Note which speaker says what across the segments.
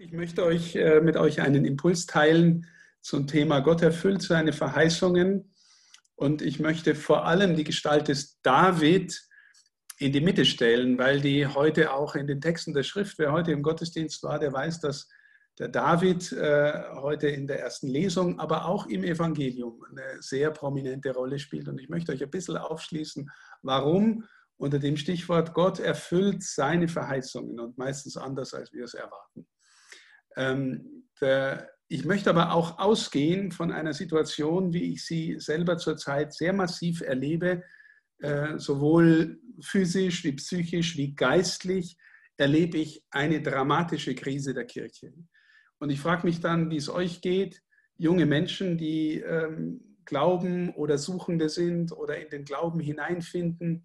Speaker 1: Ich möchte euch äh, mit euch einen Impuls teilen zum Thema Gott erfüllt seine Verheißungen. Und ich möchte vor allem die Gestalt des David in die Mitte stellen, weil die heute auch in den Texten der Schrift, wer heute im Gottesdienst war, der weiß, dass der David äh, heute in der ersten Lesung, aber auch im Evangelium eine sehr prominente Rolle spielt. Und ich möchte euch ein bisschen aufschließen, warum unter dem Stichwort Gott erfüllt seine Verheißungen und meistens anders, als wir es erwarten. Ähm, ich möchte aber auch ausgehen von einer Situation, wie ich sie selber zurzeit sehr massiv erlebe, äh, sowohl physisch wie psychisch wie geistlich erlebe ich eine dramatische Krise der Kirche. Und ich frage mich dann, wie es euch geht, junge Menschen, die ähm, Glauben oder Suchende sind oder in den Glauben hineinfinden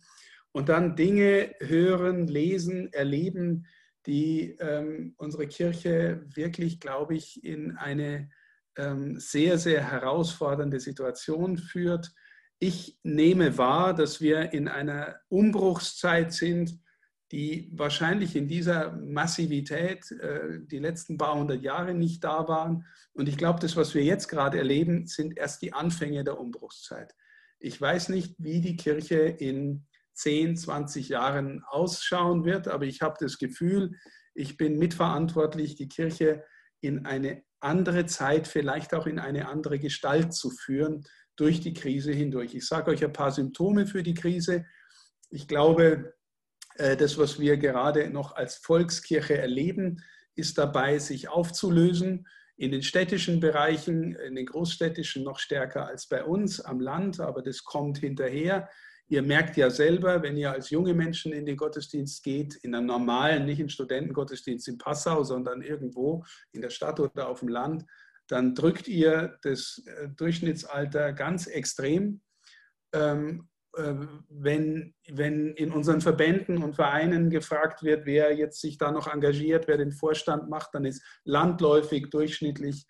Speaker 1: und dann Dinge hören, lesen, erleben, die ähm, unsere Kirche wirklich, glaube ich, in eine ähm, sehr, sehr herausfordernde Situation führt. Ich nehme wahr, dass wir in einer Umbruchszeit sind, die wahrscheinlich in dieser Massivität äh, die letzten paar hundert Jahre nicht da waren. Und ich glaube, das, was wir jetzt gerade erleben, sind erst die Anfänge der Umbruchszeit. Ich weiß nicht, wie die Kirche in 10, 20 Jahren ausschauen wird. Aber ich habe das Gefühl, ich bin mitverantwortlich, die Kirche in eine andere Zeit, vielleicht auch in eine andere Gestalt zu führen durch die Krise hindurch. Ich sage euch ein paar Symptome für die Krise. Ich glaube, äh, das, was wir gerade noch als Volkskirche erleben, ist dabei, sich aufzulösen. In den städtischen Bereichen, in den großstädtischen noch stärker als bei uns am Land, aber das kommt hinterher. Ihr merkt ja selber, wenn ihr als junge Menschen in den Gottesdienst geht, in einem normalen, nicht in Studentengottesdienst in Passau, sondern irgendwo in der Stadt oder auf dem Land, dann drückt ihr das äh, Durchschnittsalter ganz extrem. Ähm, äh, wenn, wenn in unseren Verbänden und Vereinen gefragt wird, wer jetzt sich da noch engagiert, wer den Vorstand macht, dann ist landläufig durchschnittlich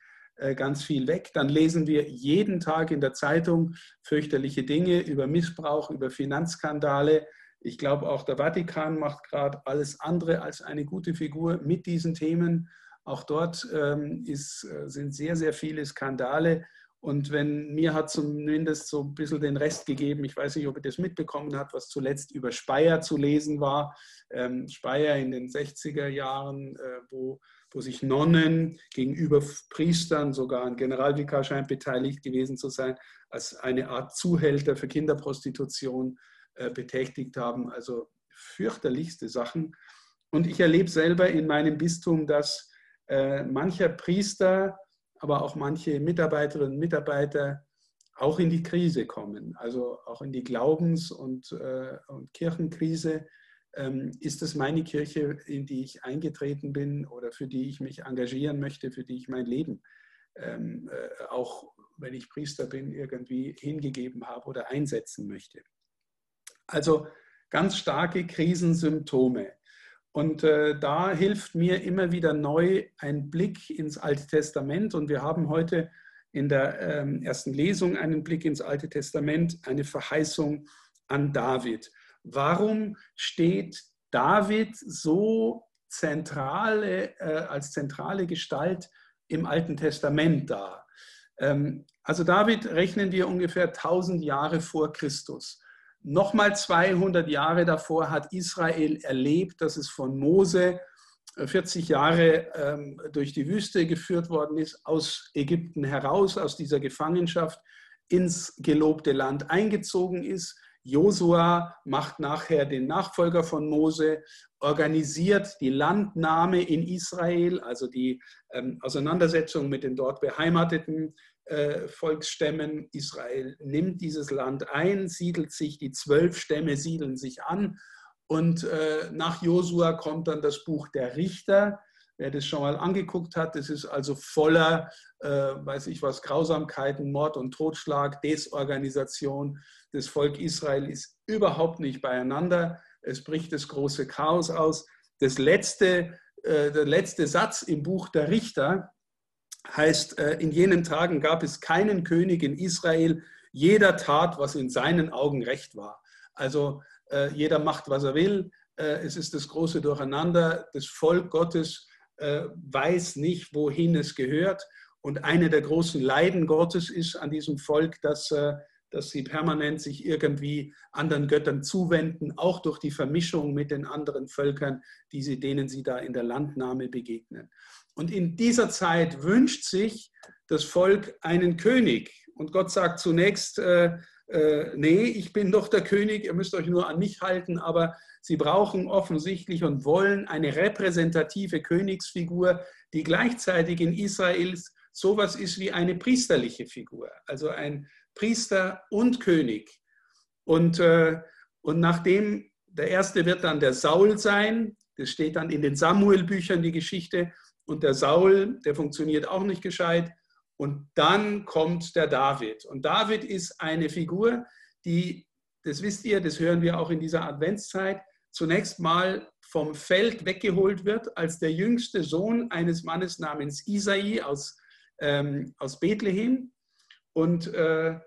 Speaker 1: ganz viel weg. Dann lesen wir jeden Tag in der Zeitung fürchterliche Dinge über Missbrauch, über Finanzskandale. Ich glaube, auch der Vatikan macht gerade alles andere als eine gute Figur mit diesen Themen. Auch dort ähm, ist, äh, sind sehr, sehr viele Skandale. Und wenn mir hat zumindest so ein bisschen den Rest gegeben, ich weiß nicht, ob ihr das mitbekommen habt, was zuletzt über Speyer zu lesen war. Ähm, Speyer in den 60er Jahren, äh, wo wo sich Nonnen gegenüber Priestern, sogar ein Generalvikar scheint beteiligt gewesen zu sein, als eine Art Zuhälter für Kinderprostitution äh, betätigt haben. Also fürchterlichste Sachen. Und ich erlebe selber in meinem Bistum, dass äh, mancher Priester, aber auch manche Mitarbeiterinnen und Mitarbeiter auch in die Krise kommen, also auch in die Glaubens- und, äh, und Kirchenkrise ist es meine Kirche, in die ich eingetreten bin oder für die ich mich engagieren möchte, für die ich mein Leben ähm, äh, auch wenn ich Priester bin, irgendwie hingegeben habe oder einsetzen möchte. Also ganz starke Krisensymptome. Und äh, da hilft mir immer wieder neu ein Blick ins Alte Testament. Und wir haben heute in der ähm, ersten Lesung einen Blick ins Alte Testament, eine Verheißung an David. Warum steht David so zentrale, äh, als zentrale Gestalt im Alten Testament da? Ähm, also David rechnen wir ungefähr 1000 Jahre vor Christus. Nochmal 200 Jahre davor hat Israel erlebt, dass es von Mose 40 äh, Jahre ähm, durch die Wüste geführt worden ist, aus Ägypten heraus, aus dieser Gefangenschaft ins gelobte Land eingezogen ist, Josua macht nachher den Nachfolger von Mose, organisiert die Landnahme in Israel, also die ähm, Auseinandersetzung mit den dort beheimateten äh, Volksstämmen. Israel nimmt dieses Land ein, siedelt sich, die zwölf Stämme siedeln sich an. Und äh, nach Josua kommt dann das Buch der Richter. Wer das schon mal angeguckt hat, das ist also voller, äh, weiß ich was, Grausamkeiten, Mord und Totschlag, Desorganisation. Das Volk Israel ist überhaupt nicht beieinander. Es bricht das große Chaos aus. Das letzte, äh, der letzte Satz im Buch der Richter heißt, äh, in jenen Tagen gab es keinen König in Israel, jeder tat, was in seinen Augen recht war. Also äh, jeder macht, was er will. Äh, es ist das große Durcheinander. Das Volk Gottes weiß nicht, wohin es gehört. Und eine der großen Leiden Gottes ist an diesem Volk, dass, äh, dass sie permanent sich irgendwie anderen Göttern zuwenden, auch durch die Vermischung mit den anderen Völkern, die sie, denen sie da in der Landnahme begegnen. Und in dieser Zeit wünscht sich das Volk einen König. Und Gott sagt zunächst, äh, äh, nee, ich bin doch der König, ihr müsst euch nur an mich halten, aber sie brauchen offensichtlich und wollen eine repräsentative Königsfigur, die gleichzeitig in Israel sowas ist wie eine priesterliche Figur, also ein Priester und König. Und, äh, und nachdem der erste wird dann der Saul sein, das steht dann in den Samuel-Büchern die Geschichte, und der Saul, der funktioniert auch nicht gescheit, und dann kommt der David. Und David ist eine Figur, die, das wisst ihr, das hören wir auch in dieser Adventszeit, zunächst mal vom Feld weggeholt wird als der jüngste Sohn eines Mannes namens Isai aus, ähm, aus Bethlehem. Und äh,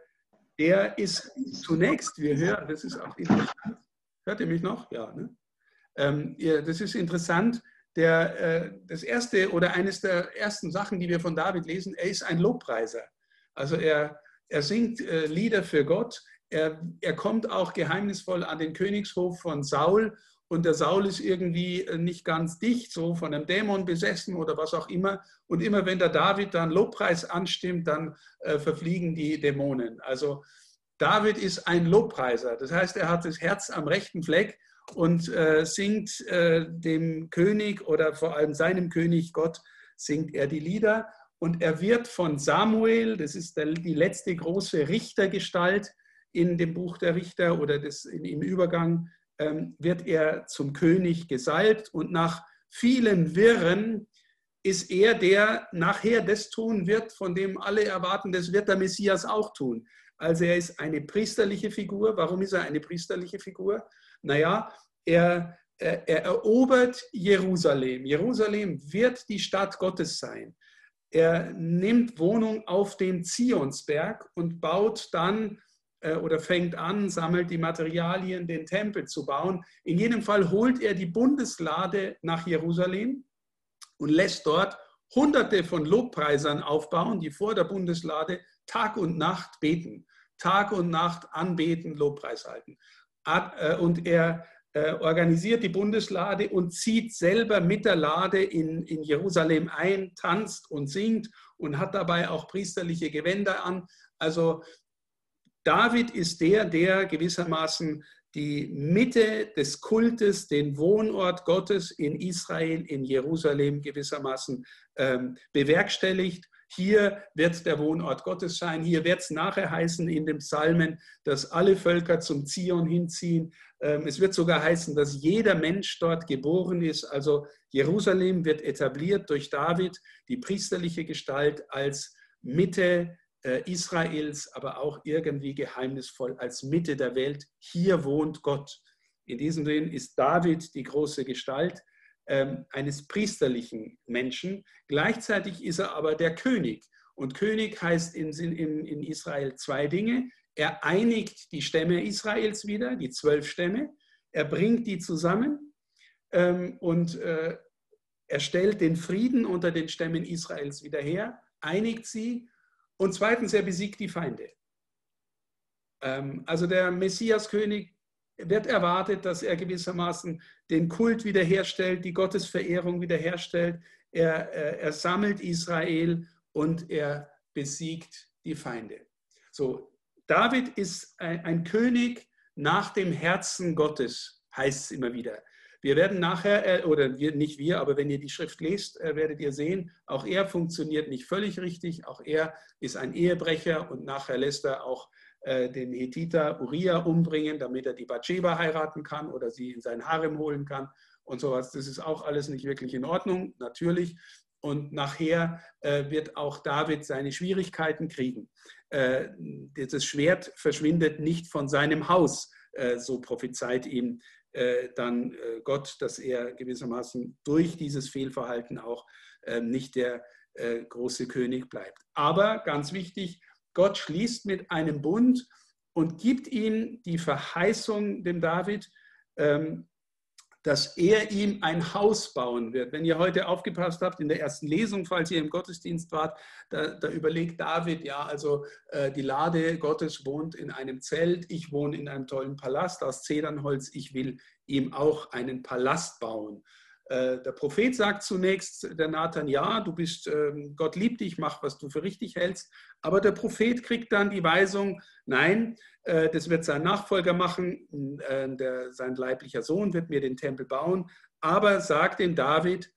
Speaker 1: der ist zunächst, wir hören, das ist auch interessant, hört ihr mich noch? Ja, ne? ähm, ja das ist interessant, der, äh, das erste oder eines der ersten Sachen, die wir von David lesen, er ist ein Lobpreiser. Also er, er singt äh, Lieder für Gott. Er, er kommt auch geheimnisvoll an den Königshof von Saul und der Saul ist irgendwie äh, nicht ganz dicht, so von einem Dämon besessen oder was auch immer. Und immer wenn der David dann Lobpreis anstimmt, dann äh, verfliegen die Dämonen. Also David ist ein Lobpreiser. Das heißt, er hat das Herz am rechten Fleck und äh, singt äh, dem König oder vor allem seinem König Gott, singt er die Lieder. Und er wird von Samuel, das ist der, die letzte große Richtergestalt in dem Buch der Richter oder des, in, im Übergang, ähm, wird er zum König gesalbt. Und nach vielen Wirren ist er, der nachher das tun wird, von dem alle erwarten, das wird der Messias auch tun. Also er ist eine priesterliche Figur. Warum ist er eine priesterliche Figur? Naja, er, er, er erobert Jerusalem. Jerusalem wird die Stadt Gottes sein. Er nimmt Wohnung auf dem Zionsberg und baut dann äh, oder fängt an, sammelt die Materialien, den Tempel zu bauen. In jedem Fall holt er die Bundeslade nach Jerusalem und lässt dort Hunderte von Lobpreisern aufbauen, die vor der Bundeslade Tag und Nacht beten, Tag und Nacht anbeten, Lobpreis halten. Äh, und er äh, organisiert die Bundeslade und zieht selber mit der Lade in, in Jerusalem ein, tanzt und singt und hat dabei auch priesterliche Gewänder an. Also David ist der, der gewissermaßen die Mitte des Kultes, den Wohnort Gottes in Israel, in Jerusalem gewissermaßen ähm, bewerkstelligt hier wird der Wohnort Gottes sein. Hier wird es nachher heißen in den Psalmen, dass alle Völker zum Zion hinziehen. Ähm, es wird sogar heißen, dass jeder Mensch dort geboren ist. Also Jerusalem wird etabliert durch David, die priesterliche Gestalt als Mitte äh, Israels, aber auch irgendwie geheimnisvoll als Mitte der Welt. Hier wohnt Gott. In diesem Sinne ist David die große Gestalt eines priesterlichen Menschen. Gleichzeitig ist er aber der König. Und König heißt in Israel zwei Dinge. Er einigt die Stämme Israels wieder, die zwölf Stämme. Er bringt die zusammen ähm, und äh, er stellt den Frieden unter den Stämmen Israels wieder her, einigt sie und zweitens, er besiegt die Feinde. Ähm, also der Messiaskönig wird erwartet, dass er gewissermaßen den Kult wiederherstellt, die Gottesverehrung wiederherstellt. Er, er, er sammelt Israel und er besiegt die Feinde. So, David ist ein, ein König nach dem Herzen Gottes, heißt es immer wieder. Wir werden nachher, äh, oder wir, nicht wir, aber wenn ihr die Schrift lest, äh, werdet ihr sehen, auch er funktioniert nicht völlig richtig. Auch er ist ein Ehebrecher und nachher lässt er auch äh, den Hethiter Uriah umbringen, damit er die Bathsheba heiraten kann oder sie in sein Harem holen kann und sowas. Das ist auch alles nicht wirklich in Ordnung, natürlich. Und nachher äh, wird auch David seine Schwierigkeiten kriegen. Äh, das Schwert verschwindet nicht von seinem Haus, äh, so prophezeit ihm äh, dann äh, Gott, dass er gewissermaßen durch dieses Fehlverhalten auch nicht der große König bleibt. Aber ganz wichtig, Gott schließt mit einem Bund und gibt ihm die Verheißung dem David, ähm, dass er ihm ein Haus bauen wird. Wenn ihr heute aufgepasst habt in der ersten Lesung, falls ihr im Gottesdienst wart, da, da überlegt David, ja, also äh, die Lade Gottes wohnt in einem Zelt, ich wohne in einem tollen Palast aus Zedernholz, ich will ihm auch einen Palast bauen. Äh, der Prophet sagt zunächst, der Nathan, ja, du bist, ähm, Gott liebt dich, mach, was du für richtig hältst. Aber der Prophet kriegt dann die Weisung, nein, äh, das wird sein Nachfolger machen, äh, der, sein leiblicher Sohn wird mir den Tempel bauen. Aber sagt dem David,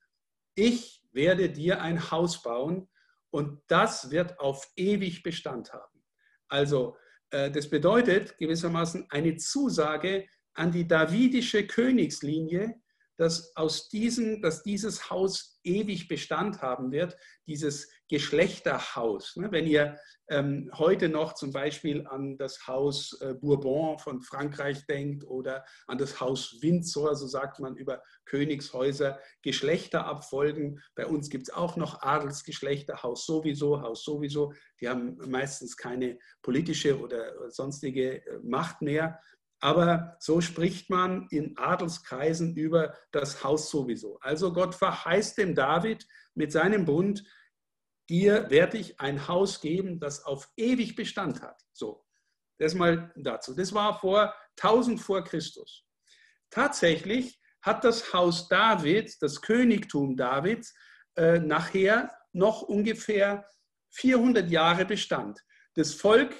Speaker 1: ich werde dir ein Haus bauen und das wird auf ewig Bestand haben. Also das bedeutet gewissermaßen eine Zusage an die davidische Königslinie, dass, aus diesem, dass dieses Haus ewig Bestand haben wird, dieses Geschlechterhaus. Ne, wenn ihr ähm, heute noch zum Beispiel an das Haus äh, Bourbon von Frankreich denkt oder an das Haus Windsor, so sagt man über Königshäuser, Geschlechterabfolgen. Bei uns gibt es auch noch Adelsgeschlechter, Haus sowieso, Haus sowieso. Die haben meistens keine politische oder sonstige äh, Macht mehr. Aber so spricht man in Adelskreisen über das Haus sowieso. Also Gott verheißt dem David mit seinem Bund, dir werde ich ein Haus geben, das auf ewig Bestand hat. So, das mal dazu. Das war vor 1000 vor Christus. Tatsächlich hat das Haus David, das Königtum Davids, äh, nachher noch ungefähr 400 Jahre Bestand. Das Volk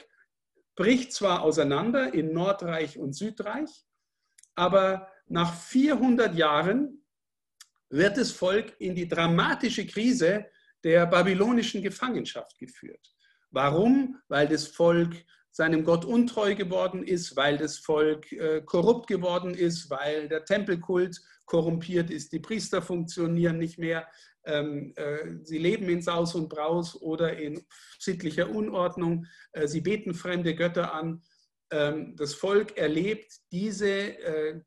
Speaker 1: bricht zwar auseinander in Nordreich und Südreich, aber nach 400 Jahren wird das Volk in die dramatische Krise der babylonischen Gefangenschaft geführt. Warum? Weil das Volk seinem Gott untreu geworden ist, weil das Volk äh, korrupt geworden ist, weil der Tempelkult korrumpiert ist, die Priester funktionieren nicht mehr, ähm, äh, sie leben in Saus und Braus oder in sittlicher Unordnung, äh, sie beten fremde Götter an. Ähm, das Volk erlebt diese, äh,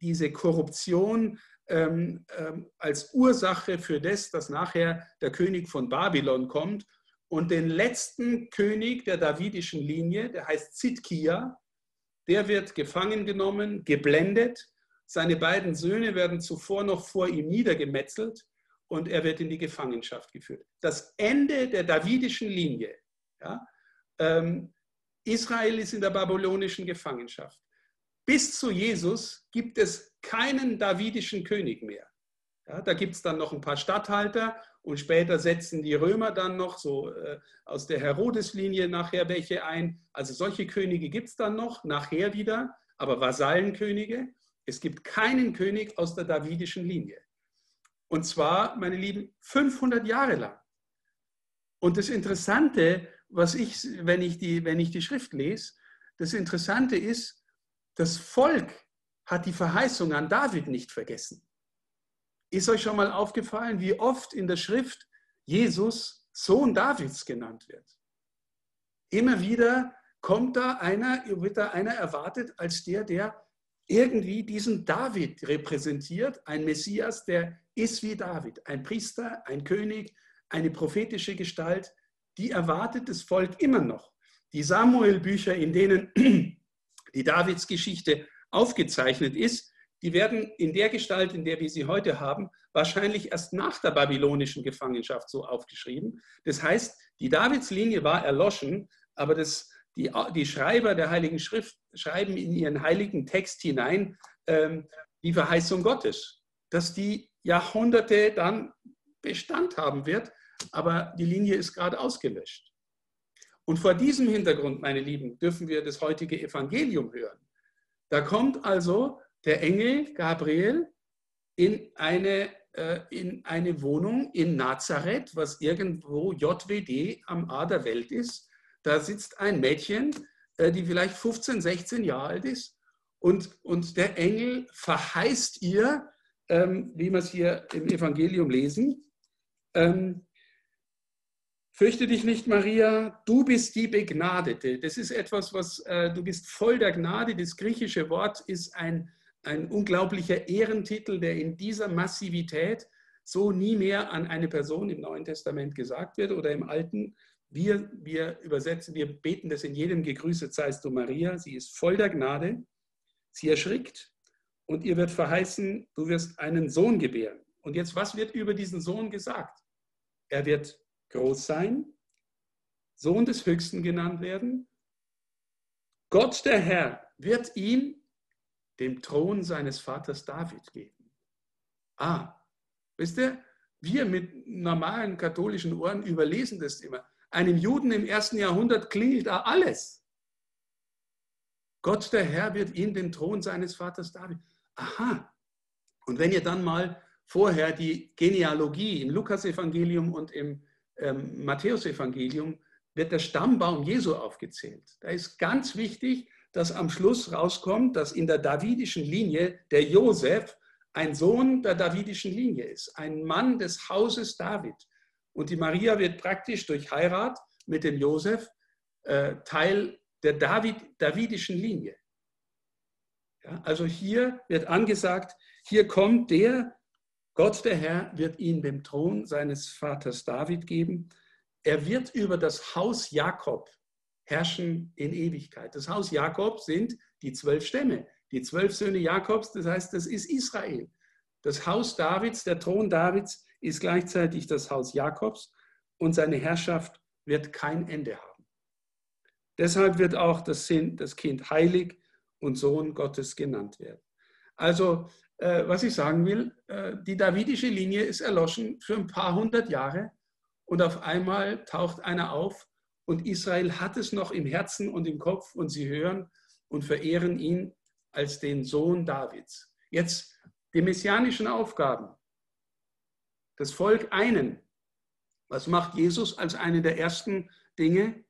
Speaker 1: diese Korruption ähm, als Ursache für das, dass nachher der König von Babylon kommt und den letzten König der davidischen Linie, der heißt Zitkia, der wird gefangen genommen, geblendet. Seine beiden Söhne werden zuvor noch vor ihm niedergemetzelt und er wird in die Gefangenschaft geführt. Das Ende der davidischen Linie. Ja, ähm, Israel ist in der babylonischen Gefangenschaft. Bis zu Jesus gibt es keinen davidischen König mehr. Ja, da gibt es dann noch ein paar Statthalter und später setzen die Römer dann noch so äh, aus der Herodeslinie nachher welche ein. Also solche Könige gibt es dann noch, nachher wieder, aber Vasallenkönige. Es gibt keinen König aus der davidischen Linie. Und zwar, meine Lieben, 500 Jahre lang. Und das Interessante, was ich, wenn ich die, wenn ich die Schrift lese, das Interessante ist, das Volk hat die Verheißung an David nicht vergessen. Ist euch schon mal aufgefallen, wie oft in der Schrift Jesus Sohn Davids genannt wird? Immer wieder kommt da einer, wird da einer erwartet als der, der irgendwie diesen David repräsentiert, ein Messias, der ist wie David, ein Priester, ein König, eine prophetische Gestalt, die erwartet das Volk immer noch. Die Samuel-Bücher, in denen die Davids-Geschichte aufgezeichnet ist, die werden in der Gestalt, in der wir sie heute haben, wahrscheinlich erst nach der babylonischen Gefangenschaft so aufgeschrieben. Das heißt, die Davidslinie war erloschen, aber das, die, die Schreiber der Heiligen Schrift schreiben in ihren heiligen Text hinein ähm, die Verheißung Gottes, dass die Jahrhunderte dann Bestand haben wird, aber die Linie ist gerade ausgelöscht. Und vor diesem Hintergrund, meine Lieben, dürfen wir das heutige Evangelium hören. Da kommt also der Engel Gabriel in eine, äh, in eine Wohnung in Nazareth, was irgendwo JWD am A der Welt ist. Da sitzt ein Mädchen, die vielleicht 15, 16 Jahre alt ist. Und, und der Engel verheißt ihr, ähm, wie wir es hier im Evangelium lesen. Ähm, Fürchte dich nicht, Maria, du bist die Begnadete. Das ist etwas, was äh, du bist voll der Gnade. Das griechische Wort ist ein, ein unglaublicher Ehrentitel, der in dieser Massivität so nie mehr an eine Person im Neuen Testament gesagt wird oder im Alten. Wir, wir übersetzen, wir beten das in jedem Gegrüßet seist du Maria. Sie ist voll der Gnade. Sie erschrickt und ihr wird verheißen, du wirst einen Sohn gebären. Und jetzt, was wird über diesen Sohn gesagt? Er wird groß sein, Sohn des Höchsten genannt werden. Gott der Herr wird ihm dem Thron seines Vaters David geben. Ah, wisst ihr, wir mit normalen katholischen Ohren überlesen das immer. Einem Juden im ersten Jahrhundert klingelt da alles. Gott der Herr wird ihm den Thron seines Vaters David. Aha. Und wenn ihr dann mal vorher die Genealogie im Lukasevangelium und im ähm, Matthäusevangelium wird der Stammbaum Jesu aufgezählt. Da ist ganz wichtig, dass am Schluss rauskommt, dass in der davidischen Linie der Josef ein Sohn der davidischen Linie ist, ein Mann des Hauses David. Und die Maria wird praktisch durch Heirat mit dem Josef äh, Teil der David, davidischen Linie. Ja, also hier wird angesagt, hier kommt der, Gott der Herr wird ihn dem Thron seines Vaters David geben. Er wird über das Haus Jakob herrschen in Ewigkeit. Das Haus Jakob sind die zwölf Stämme, die zwölf Söhne Jakobs, das heißt, das ist Israel. Das Haus Davids, der Thron Davids ist gleichzeitig das Haus Jakobs und seine Herrschaft wird kein Ende haben. Deshalb wird auch das Kind heilig und Sohn Gottes genannt werden. Also, äh, was ich sagen will, äh, die davidische Linie ist erloschen für ein paar hundert Jahre und auf einmal taucht einer auf und Israel hat es noch im Herzen und im Kopf und sie hören und verehren ihn als den Sohn Davids. Jetzt die messianischen Aufgaben. Das Volk einen. Was macht Jesus als eine der ersten Dinge?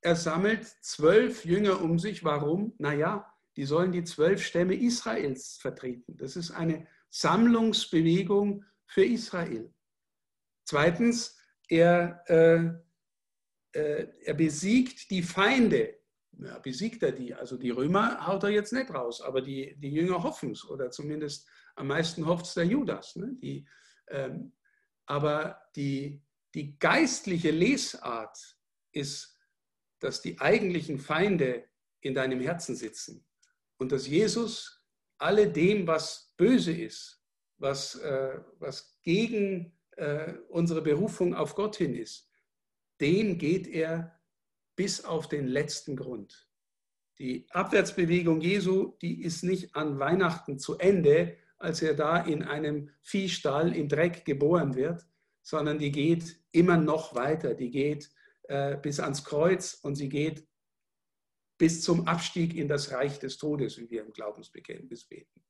Speaker 1: Er sammelt zwölf Jünger um sich. Warum? Naja, die sollen die zwölf Stämme Israels vertreten. Das ist eine Sammlungsbewegung für Israel. Zweitens, er, äh, äh, er besiegt die Feinde ja, besiegt er die. Also die Römer haut er jetzt nicht raus, aber die, die Jünger hoffen es oder zumindest am meisten hofft es der Judas. Ne? Die, aber die, die geistliche Lesart ist, dass die eigentlichen Feinde in deinem Herzen sitzen und dass Jesus alle dem, was böse ist, was, äh, was gegen äh, unsere Berufung auf Gott hin ist, dem geht er bis auf den letzten Grund. Die Abwärtsbewegung Jesu, die ist nicht an Weihnachten zu Ende, als er da in einem Viehstall im Dreck geboren wird, sondern die geht immer noch weiter. Die geht äh, bis ans Kreuz und sie geht bis zum Abstieg in das Reich des Todes, wie wir im Glaubensbekenntnis beten.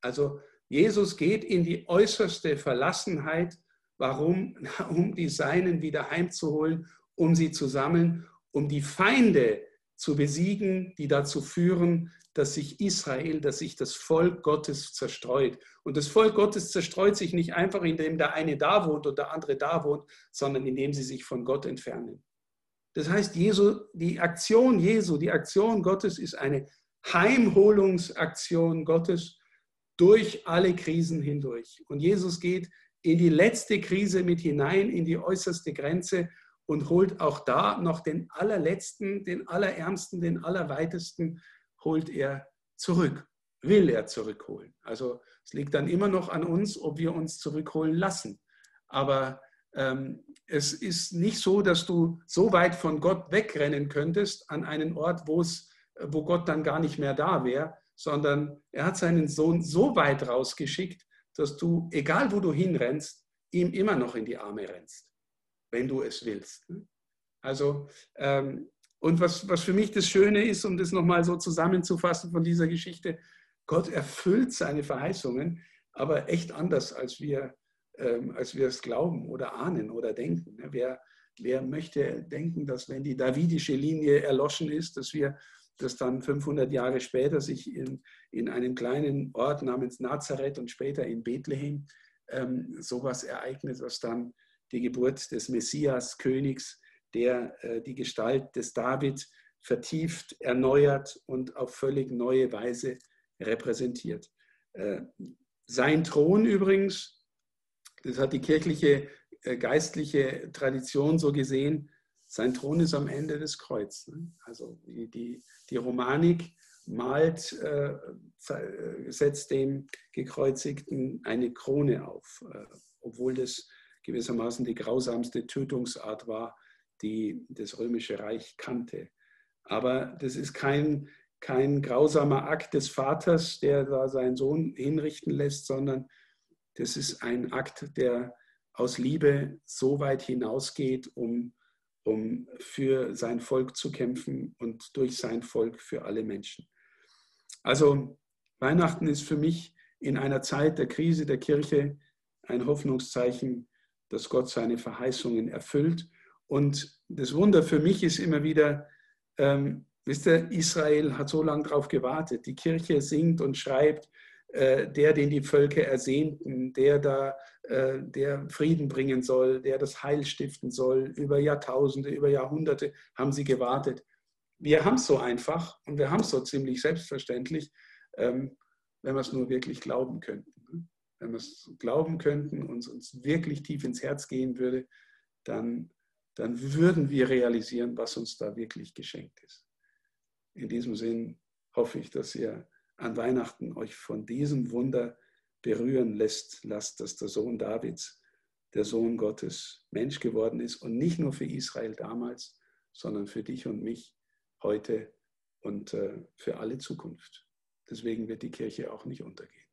Speaker 1: Also Jesus geht in die äußerste Verlassenheit. Warum? Um die Seinen wieder heimzuholen, um sie zu sammeln um die Feinde zu besiegen, die dazu führen, dass sich Israel, dass sich das Volk Gottes zerstreut. Und das Volk Gottes zerstreut sich nicht einfach, indem der eine da wohnt und der andere da wohnt, sondern indem sie sich von Gott entfernen. Das heißt, Jesu, die Aktion Jesu, die Aktion Gottes ist eine Heimholungsaktion Gottes durch alle Krisen hindurch. Und Jesus geht in die letzte Krise mit hinein, in die äußerste Grenze und holt auch da noch den allerletzten, den allerärmsten, den allerweitesten, holt er zurück, will er zurückholen. Also es liegt dann immer noch an uns, ob wir uns zurückholen lassen. Aber ähm, es ist nicht so, dass du so weit von Gott wegrennen könntest an einen Ort, wo wo Gott dann gar nicht mehr da wäre, sondern er hat seinen Sohn so weit rausgeschickt, dass du, egal wo du hinrennst, ihm immer noch in die Arme rennst wenn du es willst. Ne? Also, ähm, und was, was für mich das Schöne ist, um das nochmal so zusammenzufassen von dieser Geschichte, Gott erfüllt seine Verheißungen, aber echt anders, als wir, ähm, als wir es glauben oder ahnen oder denken. Ne? Wer, wer möchte denken, dass wenn die davidische Linie erloschen ist, dass wir dass dann 500 Jahre später sich in, in einem kleinen Ort namens Nazareth und später in Bethlehem ähm, sowas ereignet, was dann die Geburt des Messias, Königs, der äh, die Gestalt des David vertieft, erneuert und auf völlig neue Weise repräsentiert. Äh, sein Thron übrigens, das hat die kirchliche, äh, geistliche Tradition so gesehen, sein Thron ist am Ende des Kreuzes. Ne? Also die, die, die Romanik malt, setzt dem Gekreuzigten eine Krone auf, obwohl das gewissermaßen die grausamste Tötungsart war, die das römische Reich kannte. Aber das ist kein, kein grausamer Akt des Vaters, der da seinen Sohn hinrichten lässt, sondern das ist ein Akt, der aus Liebe so weit hinausgeht, um, um für sein Volk zu kämpfen und durch sein Volk für alle Menschen. Also Weihnachten ist für mich in einer Zeit der Krise der Kirche ein Hoffnungszeichen, dass Gott seine Verheißungen erfüllt. Und das Wunder für mich ist immer wieder, ähm, wisst ihr, Israel hat so lange darauf gewartet. Die Kirche singt und schreibt, äh, der, den die Völker ersehnten, der da, äh, der Frieden bringen soll, der das Heil stiften soll. Über Jahrtausende, über Jahrhunderte haben sie gewartet wir haben es so einfach und wir haben es so ziemlich selbstverständlich, ähm, wenn wir es nur wirklich glauben könnten. Wenn wir es glauben könnten und uns wirklich tief ins Herz gehen würde, dann, dann würden wir realisieren, was uns da wirklich geschenkt ist. In diesem Sinn hoffe ich, dass ihr an Weihnachten euch von diesem Wunder berühren lässt, lasst, dass der Sohn Davids, der Sohn Gottes, Mensch geworden ist und nicht nur für Israel damals, sondern für dich und mich heute und äh, für alle Zukunft. Deswegen wird die Kirche auch nicht untergehen.